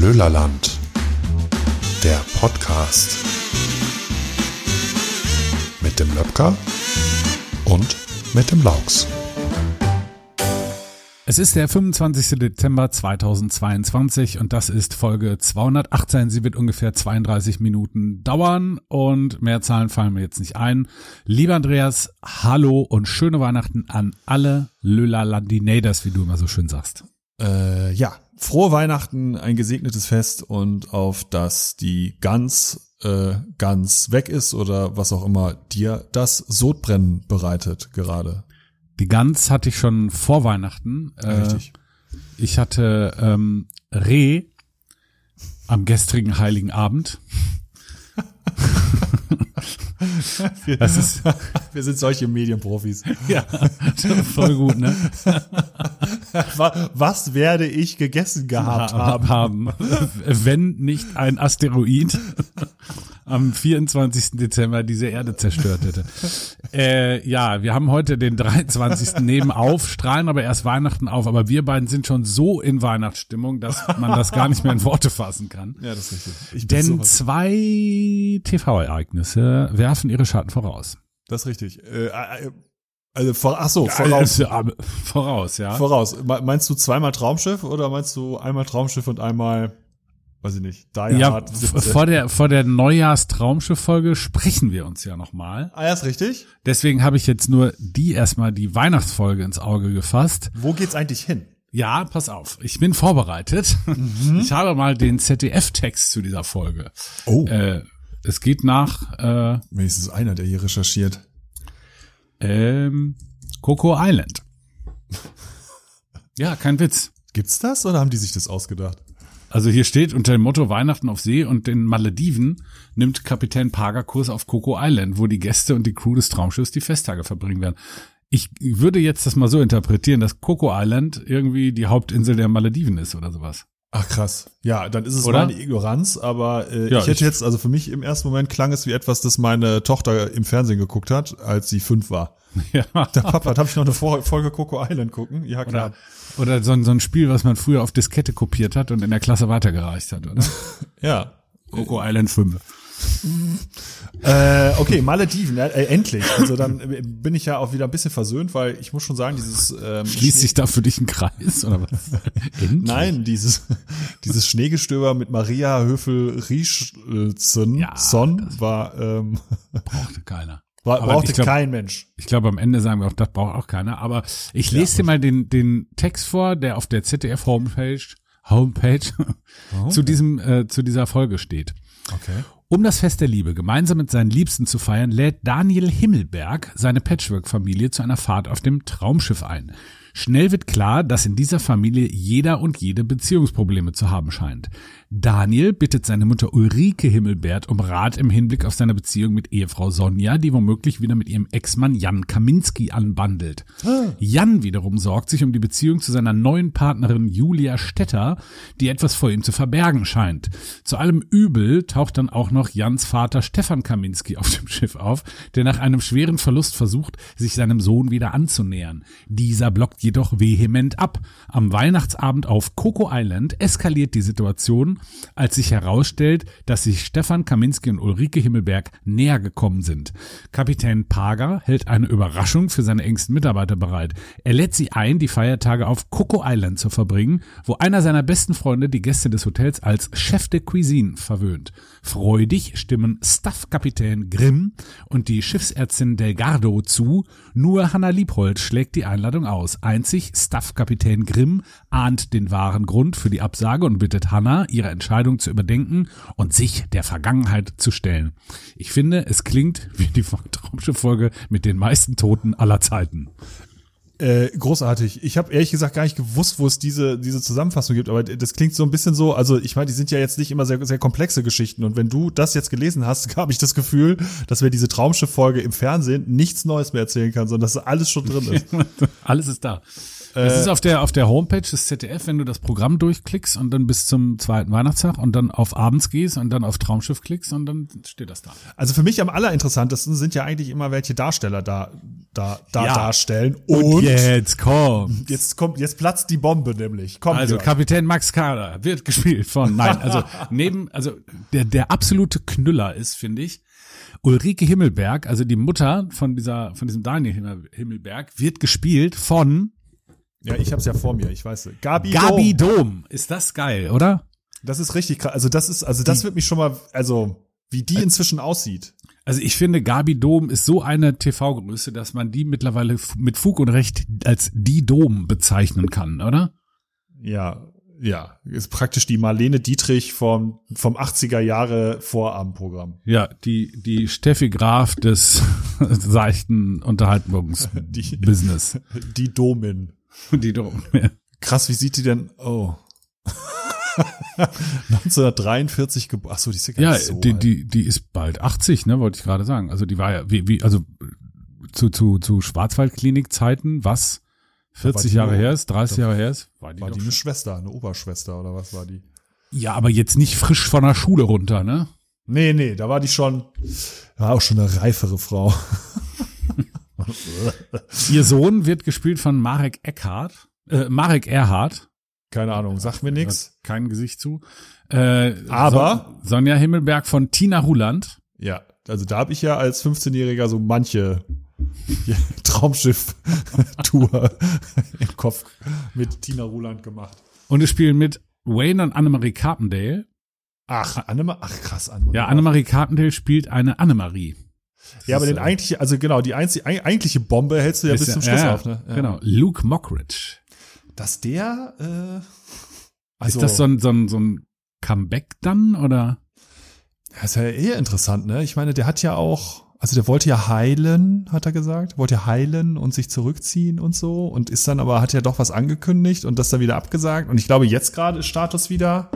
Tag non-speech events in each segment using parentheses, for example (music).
Löhlerland, der Podcast mit dem Löbker und mit dem Laux. Es ist der 25. Dezember 2022 und das ist Folge 218. Sie wird ungefähr 32 Minuten dauern und mehr Zahlen fallen mir jetzt nicht ein. Lieber Andreas, hallo und schöne Weihnachten an alle Löhlerlandinators, wie du immer so schön sagst. Äh, ja, frohe Weihnachten, ein gesegnetes Fest und auf dass die Gans äh, ganz weg ist oder was auch immer dir das Sodbrennen bereitet gerade. Die Gans hatte ich schon vor Weihnachten. Äh, Richtig. Ich hatte ähm, Reh am gestrigen Heiligen Abend. Wir, Das ist (laughs) wir sind solche Medienprofis. ja voll gut, ne? Wa- Was werde ich gegessen gehabt haben? haben, wenn nicht ein Asteroid am 24. Dezember diese Erde zerstört hätte. (laughs) Äh, ja, wir haben heute den 23. nebenauf, strahlen aber erst Weihnachten auf, aber wir beiden sind schon so in Weihnachtsstimmung, dass man das gar nicht mehr in Worte fassen kann. Ja, das ist richtig. Ich Denn zwei TV-Ereignisse werfen ihre Schatten voraus. das ist richtig. Äh, äh, also vor, ach so, voraus. Äh, äh, voraus, ja. Voraus. Me- Meinst du zweimal Traumschiff oder meinst du einmal Traumschiff und einmal, weiß ich nicht, Die Ja, Hard v- 17? vor der, vor der Neujahrstraumschiff-Folge sprechen wir uns ja nochmal. Ah, ja, ist richtig. Deswegen habe ich jetzt nur die erstmal die Weihnachtsfolge ins Auge gefasst. Wo geht's eigentlich hin? Ja, pass auf, ich bin vorbereitet. (laughs) Ich habe mal den ZDF-Text zu dieser Folge. Oh. Äh, es geht nach äh, Wenigstens einer, der hier recherchiert. ähm, Coco Island. (laughs) Ja, kein Witz. Gibt's das oder haben die sich das ausgedacht? Also hier steht unter dem Motto Weihnachten auf See und den Malediven nimmt Kapitän Parker Kurs auf Coco Island, wo die Gäste und die Crew des Traumschiffs die Festtage verbringen werden. Ich würde jetzt das mal so interpretieren, dass Coco Island irgendwie die Hauptinsel der Malediven ist oder sowas. Ach krass. Ja, dann ist es Oder? meine Ignoranz, aber äh, Ja, ich hätte ich- jetzt, also für mich im ersten Moment klang es wie etwas, das meine Tochter im Fernsehen geguckt hat, als sie fünf war. (laughs) Ja. Der Papa, darf ich noch eine Folge Coco Island gucken? Ja, klar. Oder, oder so, ein- so ein Spiel, was man früher auf Diskette kopiert hat und in der Klasse weitergereicht hat, oder? (laughs) Ja. Coco Island 5. Äh, okay, Malediven, äh, endlich. Also dann äh, bin ich ja auch wieder ein bisschen versöhnt, weil ich muss schon sagen, dieses ähm, Schließt Schnee- sich da für dich ein Kreis, oder was? (laughs) Nein, dieses, dieses Schneegestöber mit Maria Höfel Rieschelzen Ja, Son war, ähm, Brauchte keiner. (laughs) bra Aber brauchte glaub- kein Mensch. Ich glaube, am Ende sagen wir auch, das braucht auch keiner. Aber ich lese dir mal den, den Text vor, der auf der ZDF Homepage, Homepage zu diesem, äh, zu dieser Folge steht. Okay. Um das Fest der Liebe gemeinsam mit seinen Liebsten zu feiern, lädt Daniel Himmelberg seine Patchwork-Familie zu einer Fahrt auf dem Traumschiff ein. Schnell wird klar, dass in dieser Familie jeder und jede Beziehungsprobleme zu haben scheint. Daniel bittet seine Mutter Ulrike Himmelberg um Rat im Hinblick auf seine Beziehung mit Ehefrau Sonja, die womöglich wieder mit ihrem Ex-Mann Jan Kaminski anbandelt. Jan wiederum sorgt sich um die Beziehung zu seiner neuen Partnerin Julia Stetter, die etwas vor ihm zu verbergen scheint. Zu allem Übel taucht dann auch noch Jans Vater Stefan Kaminski auf dem Schiff auf, der nach einem schweren Verlust versucht, sich seinem Sohn wieder anzunähern. Dieser blockt jedoch vehement ab. Am Weihnachtsabend auf Coco Island eskaliert die Situation, als sich herausstellt, dass sich Stefan Kaminski und Ulrike Himmelberg näher gekommen sind. Kapitän Pager hält eine Überraschung für seine engsten Mitarbeiter bereit. Er lädt sie ein, die Feiertage auf Coco Island zu verbringen, wo einer seiner besten Freunde die Gäste des Hotels als Chef de Cuisine verwöhnt. Freudig stimmen Staffkapitän Grimm und die Schiffsärztin Delgardo zu, nur Hanna Liebhold schlägt die Einladung aus. Einzig Staffkapitän Grimm ahnt den wahren Grund für die Absage und bittet Hanna, ihre Entscheidung zu überdenken und sich der Vergangenheit zu stellen. Ich finde, es klingt wie die (laughs) Traumschiff-Folge mit den meisten Toten aller Zeiten. Äh, großartig. Ich habe ehrlich gesagt gar nicht gewusst, wo es diese, diese Zusammenfassung gibt, aber das klingt so ein bisschen so, also ich meine, die sind ja jetzt nicht immer sehr, sehr komplexe Geschichten und wenn du das jetzt gelesen hast, (laughs) habe ich das Gefühl, dass wir diese Traumschiff-Folge im Fernsehen nichts Neues mehr erzählen kann, sondern dass alles schon drin ist. (laughs) Alles ist da. Es ist auf der, auf der Homepage des ZDF, wenn du das Programm durchklickst und dann bis zum zweiten Weihnachtstag und dann auf abends gehst und dann auf Traumschiff klickst und dann steht das da. Also für mich am allerinteressantesten sind ja eigentlich immer welche Darsteller da, da, da Ja. darstellen. Und, Und, Jetzt komm. Jetzt kommt, jetzt platzt die Bombe nämlich. Komm, Also Jörg. Kapitän Max Kader wird gespielt von, (laughs) nein, also neben, also der, der absolute Knüller ist, finde ich, Ulrike Himmelberg, also die Mutter von dieser, von diesem Daniel Himmel- Himmelberg, wird gespielt von ja, ich hab's ja vor mir, ich weiß. Gabi, Gabi Dom. Dom. Ist das geil, oder? Das ist richtig krass. Also das ist, also das wird mich schon mal, also wie die inzwischen aussieht. Also ich finde, Gabi Dom ist so eine TV-Größe, dass man die mittlerweile mit Fug und Recht als die Dom bezeichnen kann, oder? Ja, ja, ist praktisch die Marlene Dietrich vom vom 80er Jahre Vorabendprogramm. Ja, die, die Steffi Graf des (laughs) seichten Die, Unterhaltungsbusiness. die Domin. Die Dom. Krass, wie sieht die denn? Oh. (laughs) 1943 geboren. Ach so, die ist ja gar Ja, so die, alt. die, die ist bald 80, ne, wollte ich gerade sagen. Also die war ja, wie, wie, also zu, zu, zu Schwarzwaldklinik-Zeiten, was 40 die Jahre nur- her ist, 30 Jahre her ist, war die, war doch die eine. Schwester, eine Oberschwester oder was war die? Ja, aber jetzt nicht frisch von der Schule runter, ne? Nee, nee, da war die schon, war auch schon eine reifere Frau. (laughs) Ihr Sohn wird gespielt von Marek Eckhardt, äh, Marek Erhardt. Keine Ahnung, sagt mir nix. Kein Gesicht zu. Äh, Aber- Son Sonja Himmelberg von Tina Ruland. Ja, also da habe ich ja als 15-Jähriger so manche (laughs) Traumschiff-Tour (laughs) im Kopf mit Tina Ruland gemacht. Und es spielen mit Wayne und Annemarie Carpendale. Ach, Annemarie, ach krass, Annemarie. Ja, Annemarie Carpendale spielt eine Annemarie. Ja, aber den ist, eigentliche, also genau, die einzige, eig- eigentliche Bombe hältst du ja bis zum Schluss ja, ja, auf, ne? Ja. Genau. Luke Mockridge. Dass der, äh, also, ist das so ein, so ein, so ein Comeback dann oder? Das ist ja eher interessant, ne? Ich meine, der hat ja auch, also der wollte ja heilen, hat er gesagt, wollte ja heilen und sich zurückziehen und so und ist dann aber, hat ja doch was angekündigt und das dann wieder abgesagt und ich glaube, jetzt gerade ist Status wieder,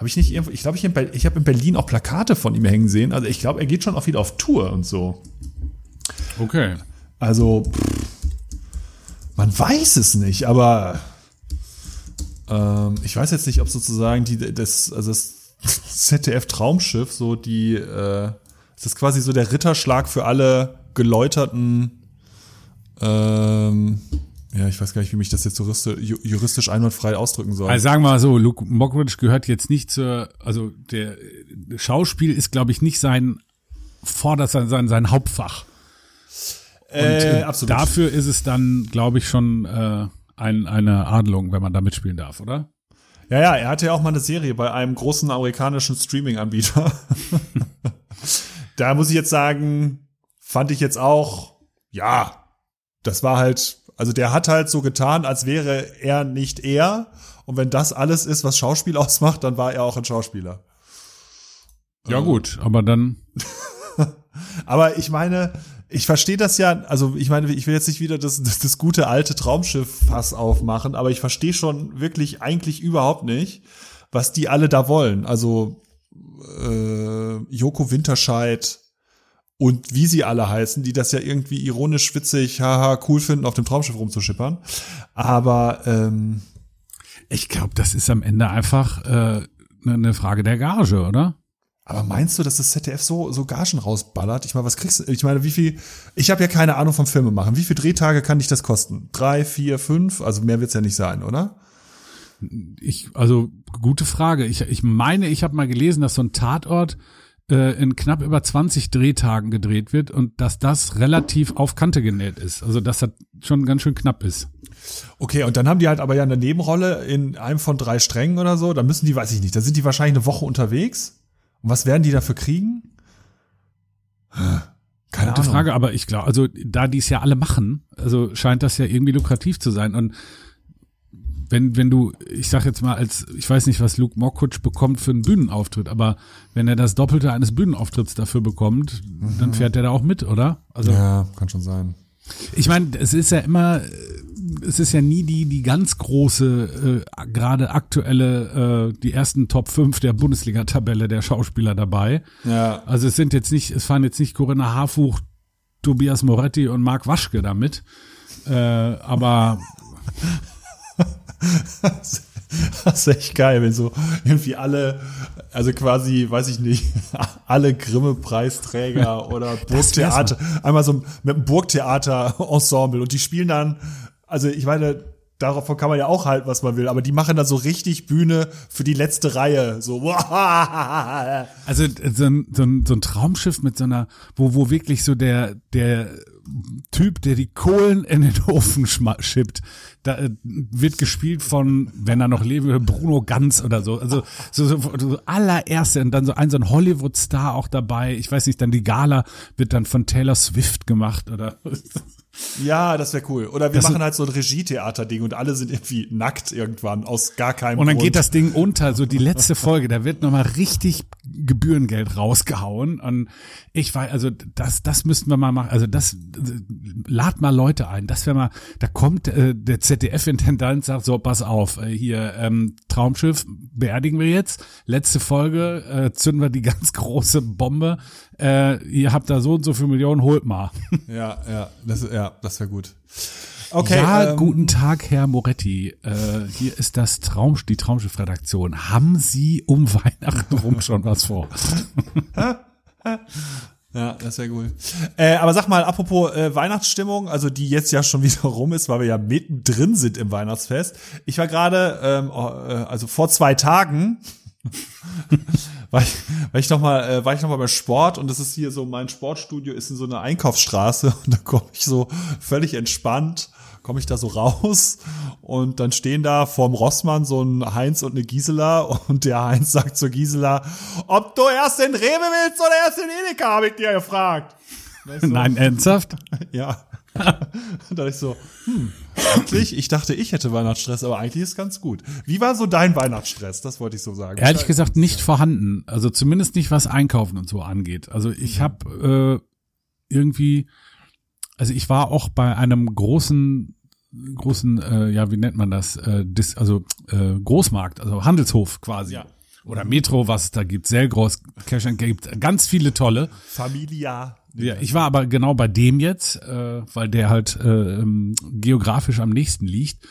habe ich nicht irgendwo, ich glaube, ich, ich habe in Berlin auch Plakate von ihm hängen sehen, also ich glaube, er geht schon auch wieder auf Tour und so. Okay. Also, pff, man weiß es nicht, aber ähm, ich weiß jetzt nicht, ob sozusagen die, das, also das (laughs) ZDF-Traumschiff, so die, äh, das ist quasi so der Ritterschlag für alle geläuterten, ähm, ja, ich weiß gar nicht, wie mich das jetzt juristisch, einwandfrei ausdrücken soll. Also sagen wir mal so, Luke Mockridge gehört jetzt nicht zur, also der Schauspiel ist, glaube ich, nicht sein vorderster, sein, sein Hauptfach. Und äh, äh, absolut. dafür ist es dann, glaube ich, schon äh, ein, eine Adelung, wenn man da mitspielen darf, oder? Ja, ja, er hatte ja auch mal eine Serie bei einem großen amerikanischen Streaming-Anbieter. (laughs) da muss ich jetzt sagen, fand ich jetzt auch, ja, das war halt, also der hat halt so getan, als wäre er nicht er. Und wenn das alles ist, was Schauspiel (laughs) ausmacht, dann war er auch ein Schauspieler. Ja gut, aber dann (laughs) Aber ich meine, ich verstehe das ja, also ich meine, ich will jetzt nicht wieder das, das, das gute alte Traumschiff-Fass aufmachen, aber ich verstehe schon wirklich eigentlich überhaupt nicht, was die alle da wollen. Also äh, Joko Winterscheid und wie sie alle heißen, die das ja irgendwie ironisch, witzig, haha, cool finden, auf dem Traumschiff rumzuschippern. Aber ähm, ich glaube, das ist am Ende einfach äh, eine ne Frage der Gage, oder? Aber meinst du, dass das ZDF so, so Gagen rausballert? Ich meine, was kriegst du? Ich meine, wie viel, ich habe ja keine Ahnung vom Filme machen. Wie viele Drehtage kann dich das kosten? Drei, vier, fünf? Also mehr wird's ja nicht sein, oder? Ich, also gute Frage. Ich, ich meine, ich habe mal gelesen, dass so ein Tatort äh, in knapp über 20 Drehtagen gedreht wird und dass das relativ auf Kante genäht ist. Also dass das schon ganz schön knapp ist. Okay, und dann haben die halt aber ja eine Nebenrolle in einem von drei Strängen oder so. Da müssen die, weiß ich nicht, da sind die wahrscheinlich eine Woche unterwegs. Und was werden die dafür kriegen? Keine Gute Ahnung. Frage, aber ich glaube, also da die es ja alle machen, also scheint das ja irgendwie lukrativ zu sein. Und wenn, wenn du, ich sag jetzt mal, als, ich weiß nicht, was Luke Mockridge bekommt für einen Bühnenauftritt, aber wenn er das Doppelte eines Bühnenauftritts dafür bekommt, dann fährt er da auch mit, oder? Also Ja, kann schon sein. ich meine, es ist ja immer, es ist ja nie die, die ganz große, äh, gerade aktuelle, äh, die ersten Top 5 der Bundesliga-Tabelle der Schauspieler dabei. Ja. Also es sind jetzt nicht, es fahren jetzt nicht Corinna Harfuch, Tobias Moretti und Marc Waschke damit. Äh, aber (laughs) Das ist echt geil, wenn so irgendwie alle, also quasi, weiß ich nicht, (laughs) alle Grimme-Preisträger oder Burgtheater, einmal so mit einem Burgtheater-Ensemble und die spielen dann, also ich meine, davon kann man ja auch halten, was man will, aber die machen dann so richtig Bühne für die letzte Reihe. So, (laughs) Also so ein, so ein, so ein Traumschiff mit so einer, wo, wo wirklich so der, der Typ, der die Kohlen in den Ofen schippt, da äh, wird gespielt von, wenn er noch will, Bruno Ganz oder so. Also so, so, so allererste und dann so ein so ein Hollywood-Star auch dabei. Ich weiß nicht, dann die Gala wird dann von Taylor Swift gemacht oder (laughs) Ja, das wäre cool. Oder wir das machen halt so ein Regietheater-Ding und alle sind irgendwie nackt irgendwann aus gar keinem Und dann Grund. geht das Ding unter, so die letzte Folge, da wird nochmal richtig Gebührengeld rausgehauen. Und ich weiß, also das, das müssten wir mal machen. Also das, lad mal Leute ein. Das wäre mal, da kommt äh, der ZDF-Intendant, sagt so, pass auf, äh, hier, ähm, Traumschiff beerdigen wir jetzt. Letzte Folge, äh, zünden wir die (laughs) ganz große Bombe. Äh, ihr habt da so und so viele Millionen, holt mal. (laughs) Ja, ja, das, ja, das wäre gut. Okay. Ja, ähm, guten Tag, Herr Moretti. Äh, hier ist das Traum, die Traumschiff-Redaktion. Haben Sie um (laughs) Weihnachten rum schon was vor? (laughs) Ja, das wäre cool. Äh, aber sag mal, apropos äh, Weihnachtsstimmung, also die jetzt ja schon wieder rum ist, weil wir ja mittendrin sind im Weihnachtsfest. Ich war gerade, ähm, oh, äh, also vor zwei Tagen, war ich, war ich noch mal, äh, war ich noch mal bei Sport und das ist hier so, mein Sportstudio ist in so einer Einkaufsstraße (laughs) und da komme ich so völlig entspannt komme ich da so raus und dann stehen da vorm Rossmann so ein Heinz und eine Gisela und der Heinz sagt zur Gisela, ob du erst den Rewe willst oder erst den Edeka, habe ich dir gefragt. (laughs) So, Nein, ernsthaft? (laughs) Ja. (laughs) da dachte ich so, hm, eigentlich, ich dachte, ich hätte Weihnachtsstress, aber eigentlich ist ganz gut. Wie war so dein Weihnachtsstress? Das wollte ich so sagen. Ehrlich gesagt nicht vorhanden. Also zumindest nicht, was Einkaufen und so angeht. Also ich mhm. habe äh, irgendwie also ich war auch bei einem großen großen, äh, ja, wie nennt man das? Äh, dis, also äh, Großmarkt, also Handelshof quasi. Ja. Oder Metro, was es da gibt, sehr groß, Cash and gibt ganz viele tolle. Familia. Ja, ich war aber genau bei dem jetzt, äh, weil der halt äh, ähm, geografisch am nächsten liegt.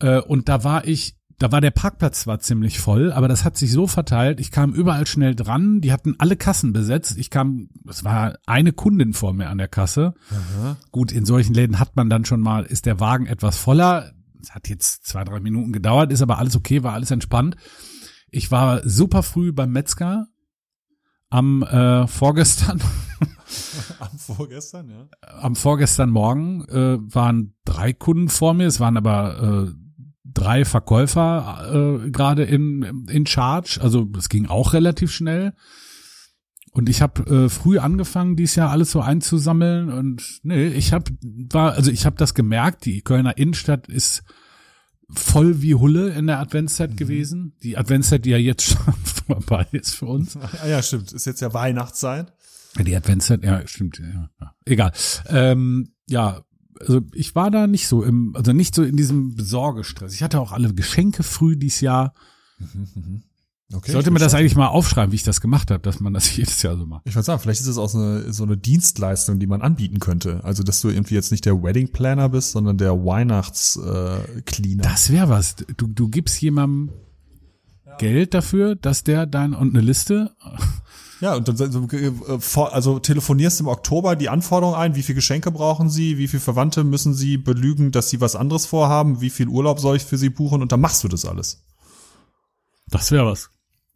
Äh, und da war ich da war der Parkplatz zwar ziemlich voll, aber das hat sich so verteilt, ich kam überall schnell dran, die hatten alle Kassen besetzt. Ich kam, es war eine Kundin vor mir an der Kasse. Aha. Gut, in solchen Läden hat man dann schon mal, ist der Wagen etwas voller. Es hat jetzt zwei, drei Minuten gedauert, ist aber alles okay, war alles entspannt. Ich war super früh beim Metzger am äh, vorgestern. (laughs) (laughs) Am vorgestern, ja. Am vorgestern Morgen äh, waren drei Kunden vor mir, es waren aber äh, drei Verkäufer äh, gerade in, in Charge. Also das ging auch relativ schnell. Und ich habe äh, früh angefangen, dies Jahr alles so einzusammeln. Und nee, ich habe war, also ich habe das gemerkt, die Kölner Innenstadt ist voll wie Hulle in der Adventszeit mhm. gewesen. Die Adventszeit, die ja jetzt schon (laughs) vorbei ist für uns. Ah, ja, stimmt. Ist jetzt ja Weihnachtszeit. Die Adventszeit, ja, stimmt. Ja, ja. Egal. Ähm, ja, also ich war da nicht so im, also nicht so in diesem Besorgestress. Ich hatte auch alle Geschenke früh dieses Jahr. Mhm, mhm. Okay, Sollte mir das eigentlich mal aufschreiben, wie ich das gemacht habe, dass man das (laughs) jedes Jahr so macht. Ich würde sagen, vielleicht ist es auch so eine, so eine Dienstleistung, die man anbieten könnte. Also, dass du irgendwie jetzt nicht der Wedding Planner bist, sondern der Weihnachtscleaner. Äh, das wäre was. Du, du gibst jemandem ja. Geld dafür, dass der dann und eine Liste ja, und dann äh, also telefonierst im Oktober die Anforderungen ein, wie viel Geschenke brauchen Sie, wie viele Verwandte müssen Sie belügen, dass Sie was anderes vorhaben, wie viel Urlaub soll ich für Sie buchen und dann machst du das alles. Das wäre was.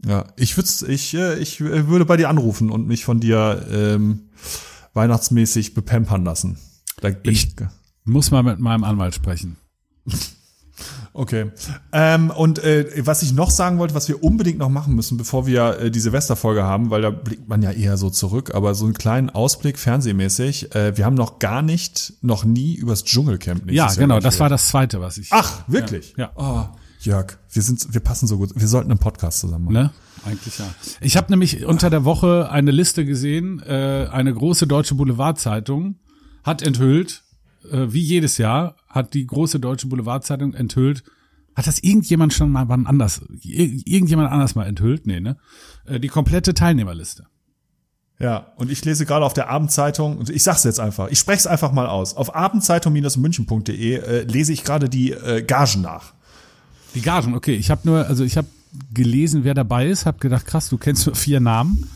Ja, ich würde ich, äh, ich würde bei dir anrufen und mich von dir ähm, weihnachtsmäßig bepempern lassen. Da bin ich, ich muss mal mit meinem Anwalt sprechen. (laughs) Okay. Ähm, und äh, was ich noch sagen wollte, was wir unbedingt noch machen müssen, bevor wir äh, die Silvesterfolge haben, weil da blickt man ja eher so zurück, aber so einen kleinen Ausblick fernsehmäßig. Äh, wir haben noch gar nicht, noch nie übers Dschungelcamp. Ja, genau, das war das zweite, was ich. Ach, wirklich? Ja. ja. Oh, Jörg, wir sind, wir passen so gut. Wir sollten einen Podcast zusammen machen. Ne? Eigentlich ja. Ich habe nämlich unter der Woche eine Liste gesehen, äh, eine große deutsche Boulevardzeitung hat enthüllt, äh, wie jedes Jahr, hat die große deutsche Boulevardzeitung enthüllt, hat das irgendjemand schon mal wann anders, irgendjemand anders mal enthüllt? Nee, ne? Äh, die komplette Teilnehmerliste. Ja, und ich lese gerade auf der Abendzeitung, und ich sag's jetzt einfach, ich spreche es einfach mal aus. Auf abendzeitung-münchen.de äh, lese ich gerade die äh, Gagen nach. Die Gagen, okay. Ich habe nur, also ich habe gelesen, wer dabei ist, habe gedacht, krass, du kennst nur vier Namen.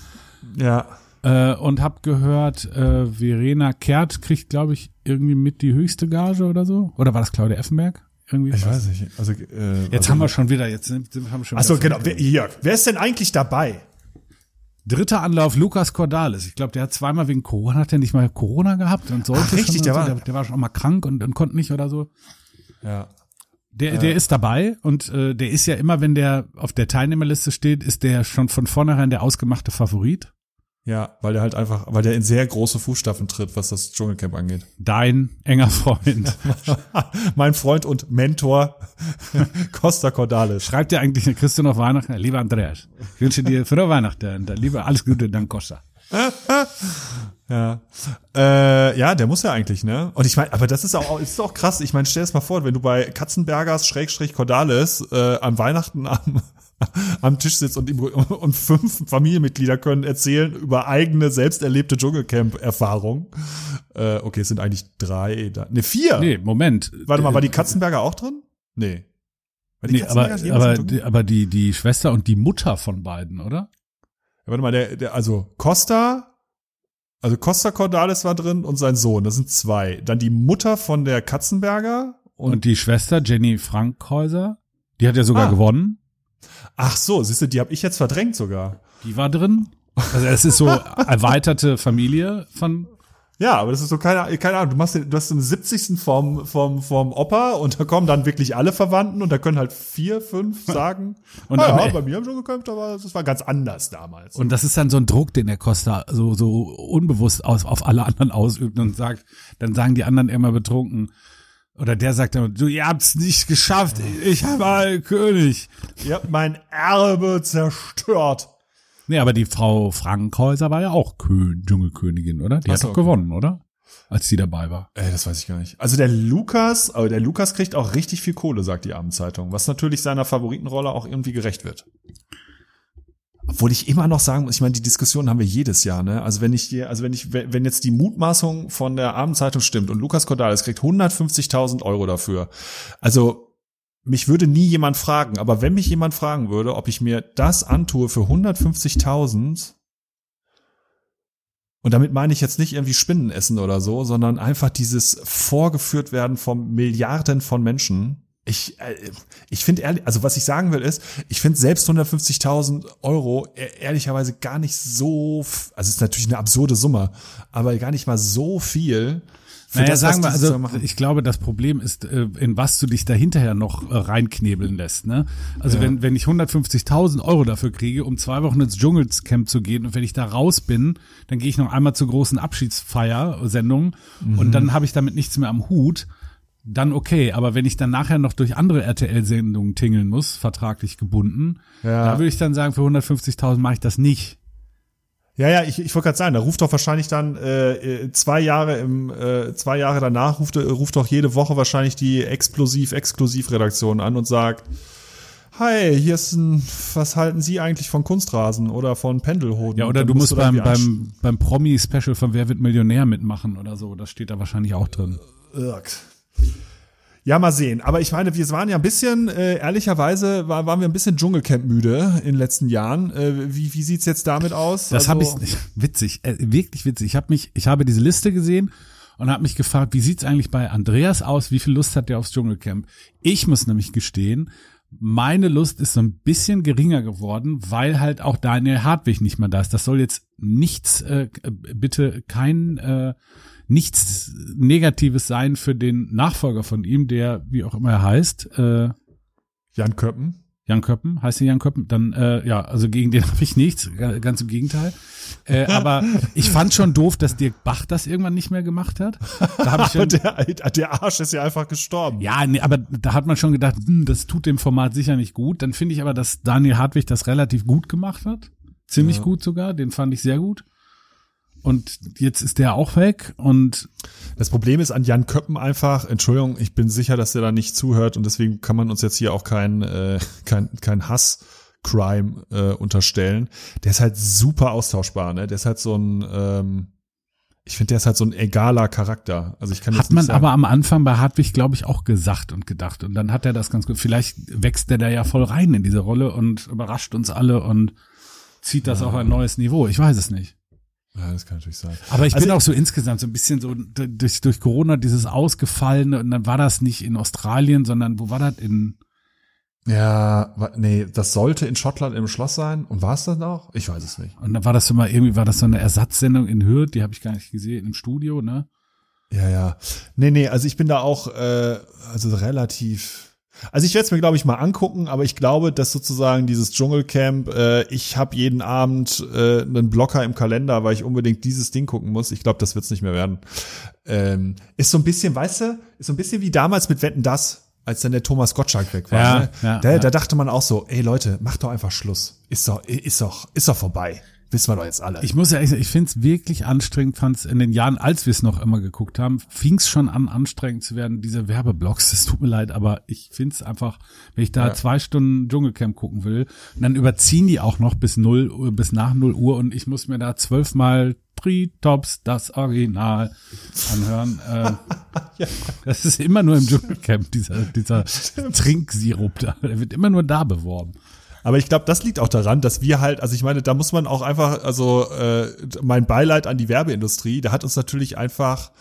Ja. Äh, und habe gehört, äh, Verena Kehrt kriegt, glaube ich, irgendwie mit die höchste Gage oder so. Oder war das Claudia Effenberg? Irgendwie? Ich weiß nicht. Also, äh, Jetzt also, haben wir schon wieder, jetzt haben wir schon Achso, genau. Wer, hier, wer ist denn eigentlich dabei? Dritter Anlauf, Lukas Cordalis. Ich glaube, der hat zweimal wegen Corona, hat er nicht mal Corona gehabt und sollte Ach, richtig, schon der war- der, der war schon mal krank und, und konnte nicht oder so. Ja. Der, der ist dabei und äh, der ist ja immer, wenn der auf der Teilnehmerliste steht, ist der schon von vornherein der ausgemachte Favorit. Ja, weil der halt einfach, weil der in sehr große Fußstapfen tritt, was das Dschungelcamp angeht. Dein enger Freund. (laughs) mein Freund und Mentor (laughs) Costa Cordalis. Schreibt dir eigentlich, du noch Weihnachten? Lieber Andreas, ich wünsche dir frohe Weihnachten. Lieber alles Gute, dann Costa. (laughs) Ja. Äh, ja, der muss ja eigentlich, ne? Und ich meine, aber das ist auch, ist auch krass. Ich meine, stell dir das mal vor, wenn du bei Katzenbergers Schrägstrich Cordalis äh, am Weihnachten am, (laughs) am Tisch sitzt und, ihm- (laughs) und fünf Familienmitglieder können erzählen über eigene selbst erlebte Dschungelcamp-Erfahrung. Äh, okay, es sind eigentlich drei, da, ne vier. Nee, Moment. Warte mal, war die Äh, Katzenberger auch drin? Nee. War Nee, aber, aber, die- aber die, die Schwester und die Mutter von beiden, oder? Ja, warte mal, der, der, also Costa, also Costa Cordalis war drin und sein Sohn, das sind zwei. Dann die Mutter von der Katzenberger und, Und die Schwester Jenny Frankhäuser, die hat ja sogar Ah. gewonnen. Ach so, siehst du, die habe ich jetzt verdrängt sogar. Die war drin. Also es ist so erweiterte Familie von Ja, aber das ist so keine, keine Ahnung, du machst du hast den 70. vom, vom, vom Opa und da kommen dann wirklich alle Verwandten und da können halt vier, fünf sagen, (laughs) Und am ja, bei mir haben schon gekämpft, aber das war ganz anders damals. und das ist dann so ein Druck, den der Costa so so unbewusst aus, auf alle anderen ausübt und sagt, dann sagen die anderen immer betrunken oder der sagt dann, du ihr habt's nicht geschafft, ich habe König. Ihr habt mein Erbe zerstört. Nee, aber die Frau Frankhäuser war ja auch Kön Dschungelkönigin, oder? Die Ach hat doch okay. gewonnen, oder? Als die dabei war. Ey, das weiß ich gar nicht. Also der Lukas, aber der Lukas kriegt auch richtig viel Kohle, sagt die Abendzeitung, was natürlich seiner Favoritenrolle auch irgendwie gerecht wird. Obwohl ich immer noch sagen muss, ich meine, die Diskussion haben wir jedes Jahr, ne? Also wenn ich hier, also wenn ich, wenn jetzt die Mutmaßung von der Abendzeitung stimmt und Lukas Cordalis kriegt 150.000 Euro dafür, also mich würde nie jemand fragen, aber wenn mich jemand fragen würde, ob ich mir das antue für 150.000, und damit meine ich jetzt nicht irgendwie Spinnen essen oder so, sondern einfach dieses vorgeführt werden von Milliarden von Menschen. Ich, äh, ich finde ehrlich, also was ich sagen will ist, ich finde selbst 150.000 Euro e- ehrlicherweise gar nicht so, also es ist natürlich eine absurde Summe, aber gar nicht mal so viel. Für Naja, das, sagen wir, also ich glaube, das Problem ist, äh, in was du dich da hinterher noch äh, reinknebeln lässt. Ne? Also wenn, wenn ich 150.000 Euro dafür kriege, um zwei Wochen ins Dschungelscamp zu gehen und wenn ich da raus bin, dann gehe ich noch einmal zur großen Abschiedsfeier-Sendung Mhm. und dann habe ich damit nichts mehr am Hut, dann okay. Aber wenn ich dann nachher noch durch andere RTL-Sendungen tingeln muss, vertraglich gebunden, Ja. da würde ich dann sagen, für 150.000 mache ich das nicht. Ja, ja, ich, ich wollte gerade sagen, da ruft doch wahrscheinlich dann äh, äh, zwei Jahre im äh, zwei Jahre danach ruft, äh, ruft doch jede Woche wahrscheinlich die explosiv exklusiv Redaktion an und sagt, hi, hier ist ein, was halten Sie eigentlich von Kunstrasen oder von Pendelhoden? Ja, oder du musst da beim, irgendwie beim, beim Promi-Special von Wer wird Millionär mitmachen oder so. Das steht da wahrscheinlich auch drin. Irk. Ja, mal sehen. Aber ich meine, wir waren ja ein bisschen, äh, ehrlicherweise war, waren wir ein bisschen Dschungelcamp müde in den letzten Jahren. Äh, wie, wie sieht's jetzt damit aus? Das Also- habe ich witzig, äh, wirklich witzig. Ich habe mich, ich habe diese Liste gesehen und habe mich gefragt, wie sieht's eigentlich bei Andreas aus? Wie viel Lust hat der aufs Dschungelcamp? Ich muss nämlich gestehen, meine Lust ist so ein bisschen geringer geworden, weil halt auch Daniel Hartwig nicht mehr da ist. Das soll jetzt nichts, äh, bitte kein äh, nichts Negatives sein für den Nachfolger von ihm, der wie auch immer er heißt. Äh, Jan Köppen. Jan Köppen, heißt der Jan Köppen? Dann, äh, ja, also gegen den (laughs) habe ich nichts, ga- ganz im Gegenteil. Äh, aber (laughs) ich fand schon doof, dass Dirk Bach das irgendwann nicht mehr gemacht hat. Da habe ich Aber (laughs) schon, der, der Arsch ist ja einfach gestorben. ja, nee, aber da hat man schon gedacht, hm, das tut dem Format sicher nicht gut. Dann finde ich aber, dass Daniel Hartwig das relativ gut gemacht hat. Ziemlich Ja. gut sogar, den fand ich sehr gut. Und jetzt ist der auch weg und Das Problem ist an Jan Köppen einfach, Entschuldigung, ich bin sicher, dass der da nicht zuhört und deswegen kann man uns jetzt hier auch kein, äh, kein, kein Hass-Crime äh, unterstellen. Der ist halt super austauschbar, ne? Der ist halt so ein, ähm, ich finde, der ist halt so ein egaler Charakter. Also ich kann Hat man aber am Anfang bei Hartwig, glaube ich, auch gesagt und gedacht. Und dann hat er das ganz gut. Vielleicht wächst der da ja voll rein in diese Rolle und überrascht uns alle und zieht das ja. auf ein neues Niveau. Ich weiß es nicht. Ja, das kann natürlich sein. Aber ich also bin auch so insgesamt so ein bisschen so durch, durch Corona dieses Ausgefallene und dann war das nicht in Australien, sondern wo war das in ja, nee, das sollte in Schottland im Schloss sein. Und war es das auch? Ich weiß es nicht. Und dann war das so mal irgendwie, war das so eine Ersatzsendung in Hürth, die habe ich gar nicht gesehen, im Studio, ne? Ja, ja. Nee, nee, also ich bin da auch äh, also relativ. Also ich werde es mir, glaube ich, mal angucken, aber ich glaube, dass sozusagen dieses Dschungelcamp, äh, ich habe jeden Abend äh, einen Blocker im Kalender, weil ich unbedingt dieses Ding gucken muss. Ich glaube, das wird's nicht mehr werden. Ähm, ist so ein bisschen, weißt du, ist so ein bisschen wie damals mit Wetten das als dann der Thomas Gottschalk weg war. Ja, ne? ja, da, ja. da dachte man auch so, ey Leute, macht doch einfach Schluss. Ist doch, ist doch, ist doch vorbei. Wissen wir doch jetzt alle. Ich muss ja ehrlich sagen, ich finde es wirklich anstrengend, fand es in den Jahren, als wir es noch immer geguckt haben, fing es schon an, anstrengend zu werden, diese Werbeblocks. Das tut mir leid, aber ich finde es einfach, wenn ich da ja. zwei Stunden Dschungelcamp gucken will, dann überziehen die auch noch bis null, bis nach null Uhr und ich muss mir da zwölfmal Tops, das Original anhören. Äh, (laughs) ja. Das ist immer nur im Dschungelcamp, dieser, dieser Trinksirup da. Der wird immer nur da beworben. Aber ich glaube, das liegt auch daran, dass wir halt, also ich meine, da muss man auch einfach, also äh, mein Beileid an die Werbeindustrie, da hat uns natürlich einfach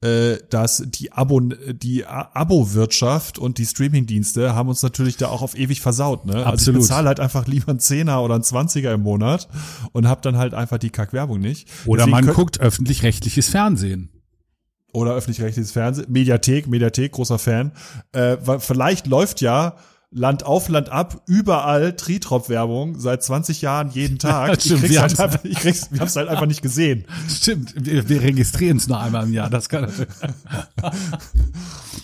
äh, dass die Abo die Abo-Wirtschaft und die Streaming-Dienste haben uns natürlich da auch auf ewig versaut. Ne? Absolut. Also ich bezahle halt einfach lieber einen Zehner oder einen Zwanziger im Monat und hab dann halt einfach die Kackwerbung nicht. Oder Deswegen man guckt öffentlich-rechtliches Fernsehen oder öffentlich-rechtliches Fernsehen, Mediathek, Mediathek, großer Fan. Äh, vielleicht läuft ja Land auf, Land ab, überall Tritrop-Werbung seit 20 Jahren jeden Tag. Stimmt, ich wir halt einfach, ich krieg's, wir haben's halt einfach nicht gesehen. Stimmt, wir, wir registrieren es nur einmal im Jahr. Das kann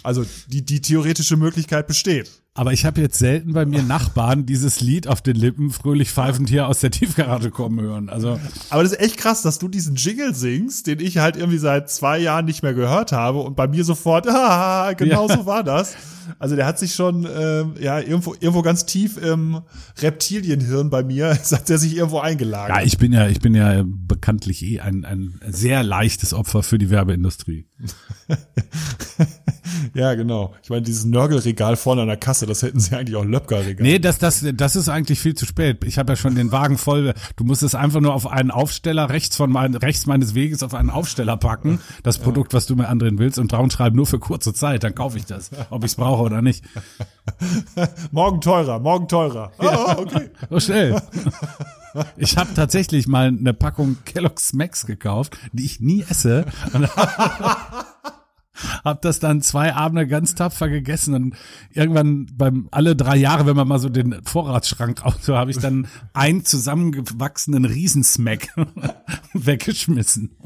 Also die, die theoretische Möglichkeit besteht. Aber ich habe jetzt selten bei mir Nachbarn dieses Lied auf den Lippen fröhlich pfeifend hier aus der Tiefgarage kommen hören. Also aber das ist echt krass, dass du diesen Jingle singst, den ich halt irgendwie seit zwei Jahren nicht mehr gehört habe und bei mir sofort, (laughs) ah, genau ja. so war das. Also der hat sich schon äh, ja irgendwo irgendwo ganz tief im Reptilienhirn bei mir, (laughs) hat er sich irgendwo eingelagert. Ja, ich bin ja ich bin ja bekanntlich eh ein ein sehr leichtes Opfer für die Werbeindustrie. (laughs) ja, genau. Ich meine, dieses Nörgelregal vorne an der Kasse, das hätten sie eigentlich auch Löpker-Regal. Nee, das, das, das ist eigentlich viel zu spät. Ich habe ja schon den Wagen voll. Du musst es einfach nur auf einen Aufsteller rechts von mein, rechts meines Weges auf einen Aufsteller packen, das Produkt, was du mir andrehen willst, und drauf schreiben nur für kurze Zeit. Dann kaufe ich das, ob ich es brauche oder nicht. (laughs) morgen teurer, morgen teurer. Ja. Oh, okay. So schnell. Ich habe tatsächlich mal eine Packung Kellogg's Max gekauft, die ich nie esse. (laughs) hab das dann zwei Abende ganz tapfer gegessen und irgendwann beim alle drei Jahre, wenn man mal so den Vorratsschrank (laughs) auf, so habe ich dann einen zusammengewachsenen Riesensmack (laughs) weggeschmissen.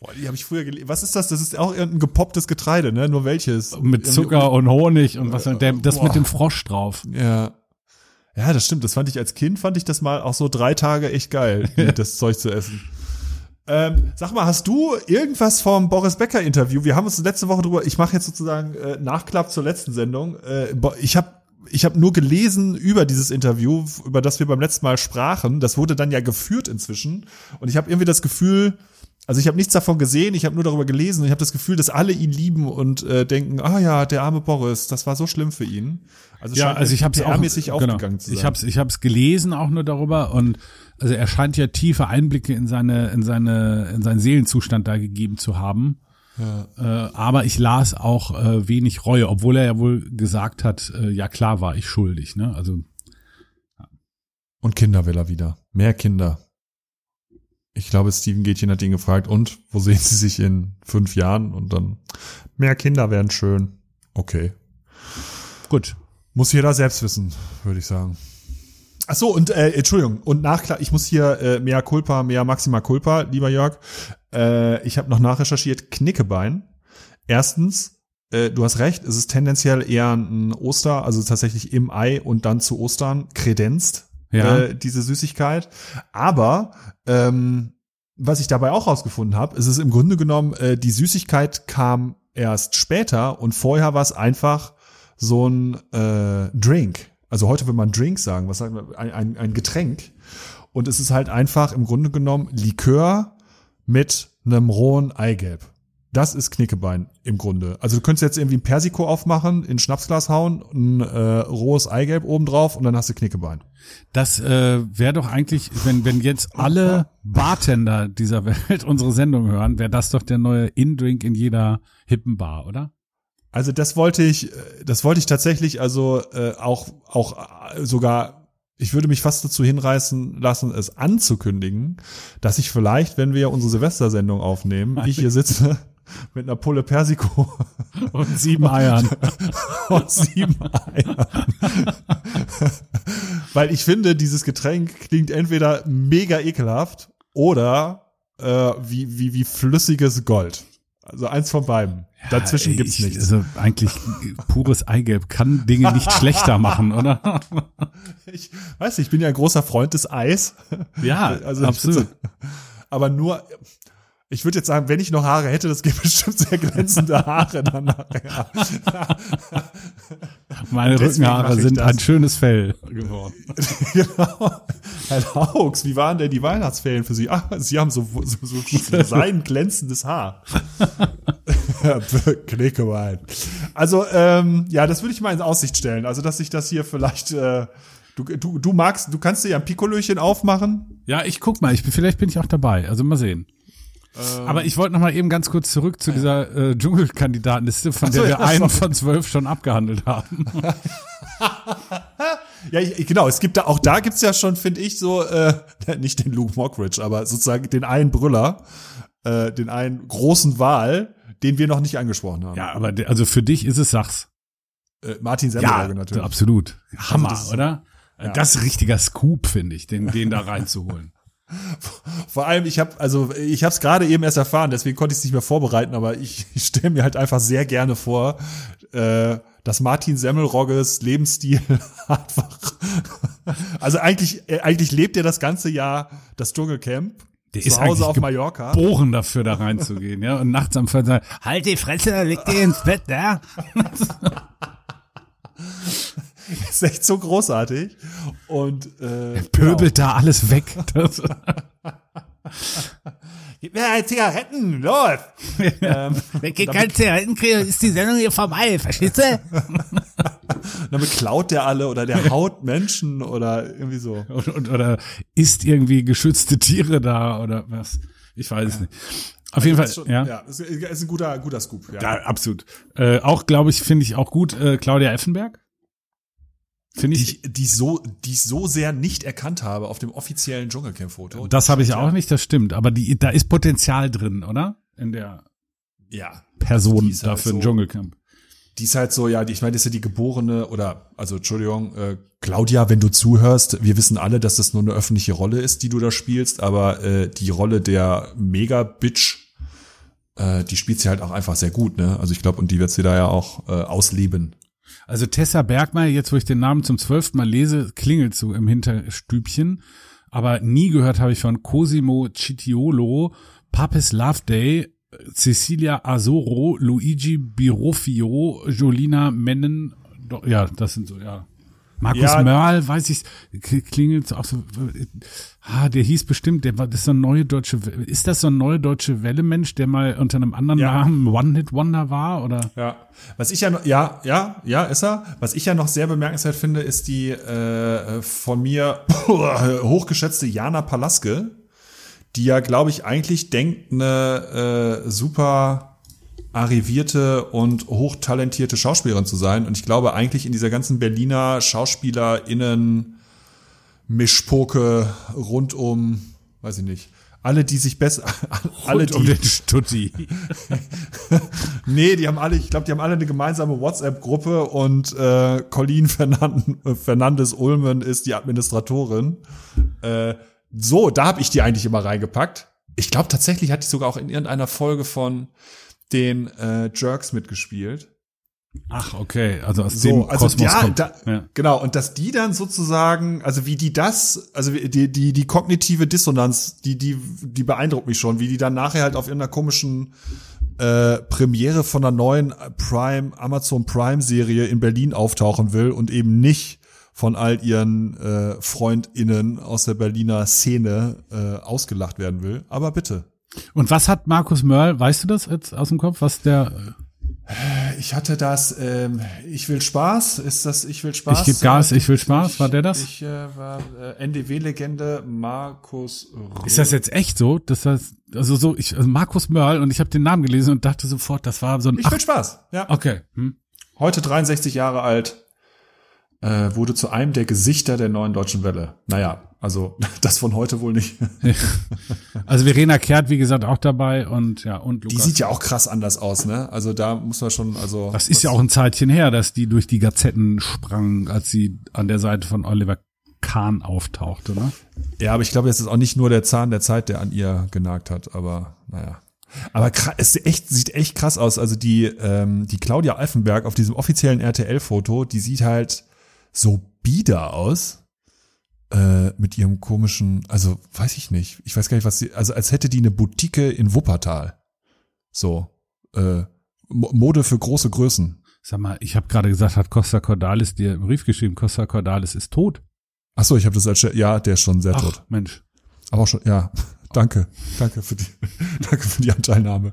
Boah, die habe ich früher gelesen. Was ist das? Das ist auch irgendein gepopptes Getreide, ne? Nur welches? Mit Zucker und Honig und was der, das Boah. mit dem Frosch drauf. Ja. Ja, das stimmt. Das fand ich als Kind, fand ich das mal auch so drei Tage echt geil, (laughs) das Zeug zu essen. Ähm, sag mal, hast du irgendwas vom Boris Becker Interview? Wir haben uns letzte Woche drüber, ich mache jetzt sozusagen äh, Nachklapp zur letzten Sendung. Äh, ich habe ich habe nur gelesen über dieses Interview, über das wir beim letzten Mal sprachen. Das wurde dann ja geführt inzwischen. Und ich habe irgendwie das Gefühl, also ich habe nichts davon gesehen, ich habe nur darüber gelesen und ich habe das Gefühl, dass alle ihn lieben und äh, denken, ah ja, der arme Boris, das war so schlimm für ihn. Also ja, also ich habe es auch genau, aufgegangen zu sein. Ich habe es ich hab's gelesen auch nur darüber und also er scheint ja tiefe Einblicke in seine, in seine, in seinen Seelenzustand da gegeben zu haben. Ja. Äh, aber ich las auch äh, wenig Reue, obwohl er ja wohl gesagt hat, äh, ja klar war ich schuldig, ne? Also. Ja. Und Kinder will er wieder. Mehr Kinder. Ich glaube, Steven Gätchen hat ihn gefragt, und wo sehen Sie sich in fünf Jahren? Und dann, mehr Kinder wären schön. Okay. Gut. Muss jeder selbst wissen, würde ich sagen. Ach so, und äh, Entschuldigung, und nachklar, ich muss hier äh, mehr Culpa, mehr Maxima Culpa, lieber Jörg. Äh, ich habe noch nachrecherchiert, Knickebein. Erstens, äh, du hast recht, es ist tendenziell eher ein Oster, also tatsächlich im Ei und dann zu Ostern kredenzt, ja. äh, diese Süßigkeit. Aber ähm, was ich dabei auch rausgefunden habe, ist es im Grunde genommen, äh, die Süßigkeit kam erst später und vorher war es einfach so ein äh, Drink. Also heute will man Drink sagen, was sagen wir? Ein, ein, ein Getränk. Und es ist halt einfach im Grunde genommen Likör mit einem rohen Eigelb. Das ist Knickebein im Grunde. Also du könntest jetzt irgendwie ein Persiko aufmachen, in ein Schnapsglas hauen, ein äh, rohes Eigelb oben drauf und dann hast du Knickebein. Das äh, wäre doch eigentlich, wenn, wenn jetzt alle Bartender dieser Welt (laughs) unsere Sendung hören, wäre das doch der neue In-Drink in jeder hippen Bar, oder? Also das wollte ich, äh, das wollte ich tatsächlich, also äh, auch auch äh, sogar, ich würde mich fast dazu hinreißen lassen, es anzukündigen, dass ich vielleicht, wenn wir unsere Silvestersendung aufnehmen, wie ich hier sitze (laughs) mit einer Pulle Persiko (laughs) Und sieben Eiern. (laughs) und sieben Eiern. Weil ich finde, dieses Getränk klingt entweder mega ekelhaft oder äh, wie, wie, wie flüssiges Gold. Also eins von beiden. Dazwischen Ja, gibt's ich, nichts. Also eigentlich pures Eigelb kann Dinge nicht schlechter machen, oder? (laughs) Ich weiß nicht, ich bin ja ein großer Freund des Eis. Ja, (laughs) Also absolut. Aber nur, ich würde jetzt sagen, wenn ich noch Haare hätte, das gäbe (laughs) bestimmt sehr glänzende Haare dann nachher. (laughs) Meine Deswegen Rückenhaare sind das. ein schönes Fell geworden. (laughs) genau. Herr Haux, wie waren denn die Weihnachtsferien für Sie? Ah, Sie haben so, so, so, so sein glänzendes Haar. Knickebein. Also, ähm, ja, das würde ich mal in Aussicht stellen. Also, dass ich das hier vielleicht, äh, du, du, du magst, du kannst dir ja ein Pikolöchen aufmachen. Ja, ich guck mal, ich, vielleicht bin ich auch dabei. Also mal sehen. Ähm. Aber ich wollte noch mal eben ganz kurz zurück zu dieser äh, Dschungelkandidatenliste, von Ach so, der wir ja, einen sorry. von zwölf schon abgehandelt haben. (laughs) Ja, ich, genau, es gibt da, auch da gibt's ja schon, finde ich, so, äh, (laughs) nicht den Luke Mockridge, aber sozusagen den einen Brüller, äh, den einen großen Wal, den wir noch nicht angesprochen haben. Ja, aber der, also für dich ist es Sachs. Äh, Martin Semmelrogge natürlich. absolut. Hammer, das ist- oder? Das ist richtiger Scoop, finde ich, den, den da (laughs) reinzuholen. (laughs) Vor allem, ich habe also ich habe es gerade eben erst erfahren, deswegen konnte ich es nicht mehr vorbereiten, aber ich, (laughs) ich stelle mir halt einfach sehr gerne vor, äh, dass Martin Semmelrogges Lebensstil (laughs) einfach also eigentlich äh, eigentlich lebt er das ganze Jahr das Dschungelcamp Der zu ist Hause auf Mallorca. Bohren dafür, da reinzugehen, ja. Und nachts am Fernseher, halt die Fresse, leg dich ins Bett, ja. (laughs) ist echt so großartig und äh, Pöbelt da alles weg. (laughs) Gib mir ein Zigaretten, los! ähm, wenn ich keine Zigaretten kriege, ist die Sendung hier vorbei, verstehst du? (laughs) damit klaut der alle oder der haut Menschen oder irgendwie so. Und, und, oder isst irgendwie geschützte Tiere da oder was? Ich weiß es nicht. Auf jeden Fall, Ist schon, ja. ja, ist, ist ein guter guter Scoop. Ja. Ja, absolut. Äh, auch, glaube ich, finde ich auch gut, äh, Claudia Effenberg. Finde die ich, ich, die ich so, die ich so sehr nicht erkannt habe auf dem offiziellen Dschungelcamp-Foto. das habe ich auch nicht, das stimmt. Aber die, da ist Potenzial drin, oder? In der Ja. Person Die ist halt dafür ein so- Dschungelcamp. Die ist halt so, ja, die, ich meine, das ist ja die geborene, oder, also, Entschuldigung, äh, Claudia, wenn du zuhörst, wir wissen alle, dass das nur eine öffentliche Rolle ist, die du da spielst, aber äh, die Rolle der Mega-Bitch, äh, die spielt sie halt auch einfach sehr gut, ne? Also ich glaube, und die wird sie da ja auch äh, ausleben. Also Tessa Bergmeier, jetzt wo ich den Namen zum zwölften Mal lese, klingelt so im Hinterstübchen. Aber nie gehört habe ich von Cosimo Citiolo, Papes Loveday, Cecilia Azoro, Luigi Birofio, Jolina Mennen. Ja, das sind so, ja. Markus Ja. Mörl, weiß ich, klingelt auch so. Ah, der hieß bestimmt, der war, das ist so ein neue deutsche, ist das so ein neue deutsche Welle-Mensch, der mal unter einem anderen Ja. Namen One-Hit-Wonder war, oder? Ja. Was ich ja noch, ja, ja, ja, ist er. Was ich ja noch sehr bemerkenswert finde, ist die äh, von mir (laughs) hochgeschätzte Jana Palaske, die ja, glaube ich, eigentlich denkt, eine äh, super arrivierte und hochtalentierte Schauspielerin zu sein. Und ich glaube eigentlich in dieser ganzen Berliner SchauspielerInnen Mischpoke rund um, weiß ich nicht, alle, die sich besser, alle, Und um die, den Stutti. (laughs) Nee, die haben alle, ich glaube, die haben alle eine gemeinsame WhatsApp-Gruppe und äh, Colleen Fernan Fernandes Ulmen ist die Administratorin. Äh, so, da habe ich die eigentlich immer reingepackt. Ich glaube tatsächlich hat die sogar auch in irgendeiner Folge von den äh, Jerks mitgespielt. Ach, okay, also aus So, dem also Kosmos ja, kommt. da, ja. genau, und dass die dann sozusagen, also wie die das, also die, die, die kognitive Dissonanz, die, die, die beeindruckt mich schon, wie die dann nachher halt auf irgendeiner komischen äh, Premiere von einer neuen Prime, Amazon Prime Serie in Berlin auftauchen will und eben nicht von all ihren äh, FreundInnen aus der Berliner Szene äh, ausgelacht werden will. Aber bitte. Und was hat Markus Mörl, weißt du das jetzt aus dem Kopf, was der, Ich hatte das, ähm, ich will Spaß, ist das Ich will Spaß? Ich geb Gas, ich will Spaß, war der das? Ich äh, war äh, NDW-Legende Markus Röhl. ist das jetzt echt so? Das heißt, also so, ich, also Markus Mörl und ich habe den Namen gelesen und dachte sofort, das war so ein, Ich ach, will Spaß, ja. okay, hm. Heute 63 Jahre alt, äh, wurde zu einem der Gesichter der neuen deutschen Welle. Naja, also (laughs) das von heute wohl nicht. Also Verena Kehrt, wie gesagt, auch dabei und ja, und Die Lukas. sieht ja auch krass anders aus, ne? Also da muss man schon, also. Das ist ja auch ein Zeitchen her, dass die durch die Gazetten sprang, als sie an der Seite von Oliver Kahn auftauchte, ne? Ja, aber ich glaube, es ist auch nicht nur der Zahn der Zeit, der an ihr genagt hat, aber naja. Aber krass, es sieht echt, sieht echt krass aus. Also die, ähm, die Claudia Alfenberg auf diesem offiziellen RTL-Foto, die sieht halt so bieder aus. Äh, mit ihrem komischen, also weiß ich nicht. Ich weiß gar nicht, was sie, also als hätte die eine Boutique in Wuppertal. So. Äh, Mo- Mode für große Größen. Sag mal, ich habe gerade gesagt, hat Costa Cordalis dir einen Brief geschrieben, Costa Cordalis ist tot. Ach so, ich habe das als, ja, der ist schon sehr tot. Ach, Mensch. Aber auch schon, ja. (laughs) Danke, danke für die, (laughs) danke für die Anteilnahme.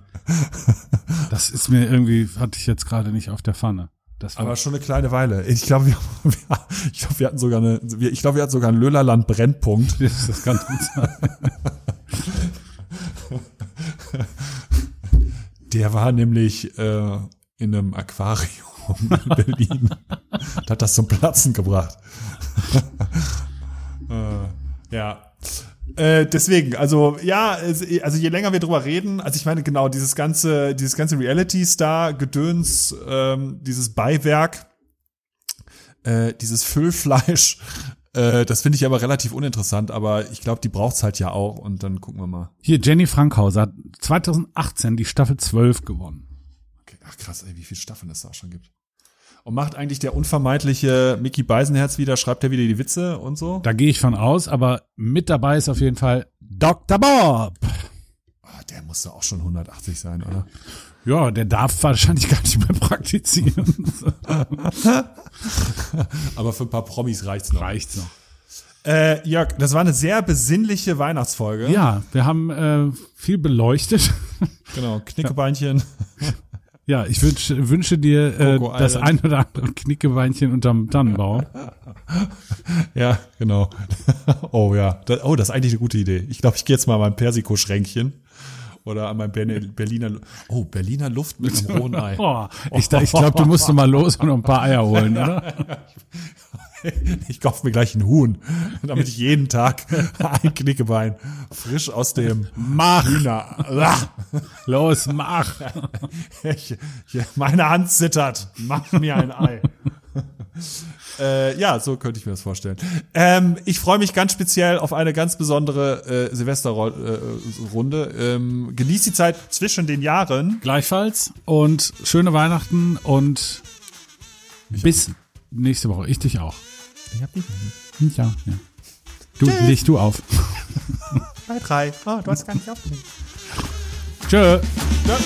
Das ist mir irgendwie, hatte ich jetzt gerade nicht auf der Pfanne. Aber schon eine kleine Weile. Ich glaube, wir, (laughs) wir, ich glaube, wir hatten sogar eine, ich glaube, wir hatten sogar einen Löhlerland Brennpunkt. (laughs) das ganz gut sein. Der war nämlich äh, in einem Aquarium in (laughs) Berlin. und hat das zum Platzen gebracht. äh, ja. Äh, deswegen, also ja, also je länger wir drüber reden, also ich meine genau dieses ganze, dieses ganze Reality-Star-Gedöns, ähm, dieses Beiwerk, äh, dieses Füllfleisch, äh, das finde ich aber relativ uninteressant, aber ich glaube, die braucht's halt ja auch und dann gucken wir mal. Hier, Jenny Frankhauser hat 2018 die Staffel 12 gewonnen. Okay, ach krass, ey, wie viele Staffeln es da auch schon gibt. Und macht eigentlich der unvermeidliche Mickey Beisenherz wieder, schreibt er wieder die Witze und so? Da gehe ich von aus, aber mit dabei ist auf jeden Fall Dr. Bob. Ah, der muss doch auch schon 180 sein, oder? Ja, der darf wahrscheinlich gar nicht mehr praktizieren. (laughs) Aber für ein paar Promis reicht's noch. Reicht's noch. Äh, Jörg, das war eine sehr besinnliche Weihnachtsfolge. Ja, wir haben äh, viel beleuchtet. Genau, Knickebeinchen. (laughs) Ja, ich wünsch, wünsche dir äh, das ein oder andere Knickebeinchen unterm Tannenbaum. (laughs) Ja, genau. (laughs) Oh ja, das, oh, das ist eigentlich eine gute Idee. Ich glaube, ich gehe jetzt mal an mein Persiko-Schränkchen oder an mein Berliner, oh, Berliner Luft mit einem rohen (laughs) Ei. Oh, ich ich glaube, du musst mal los und noch ein paar Eier holen, oder? (laughs) Ich kaufe mir gleich ein Huhn, damit ich jeden Tag (laughs) ein Knickebein frisch aus dem Mach, Hühner. Ah, los, mach. Ich, ich, meine Hand zittert. Mach mir ein Ei. (laughs) äh, ja, so könnte ich mir das vorstellen. Ähm, ich freue mich ganz speziell auf eine ganz besondere äh, Silvesterrunde. Ähm, genieß die Zeit zwischen den Jahren. Gleichfalls und schöne Weihnachten und bis nächste Woche. Ich dich auch. Ich hab die Ja, ja. Du, leg du auf. bei drei. Oh, du hast gar nicht aufgelegt. Tschö. Ja.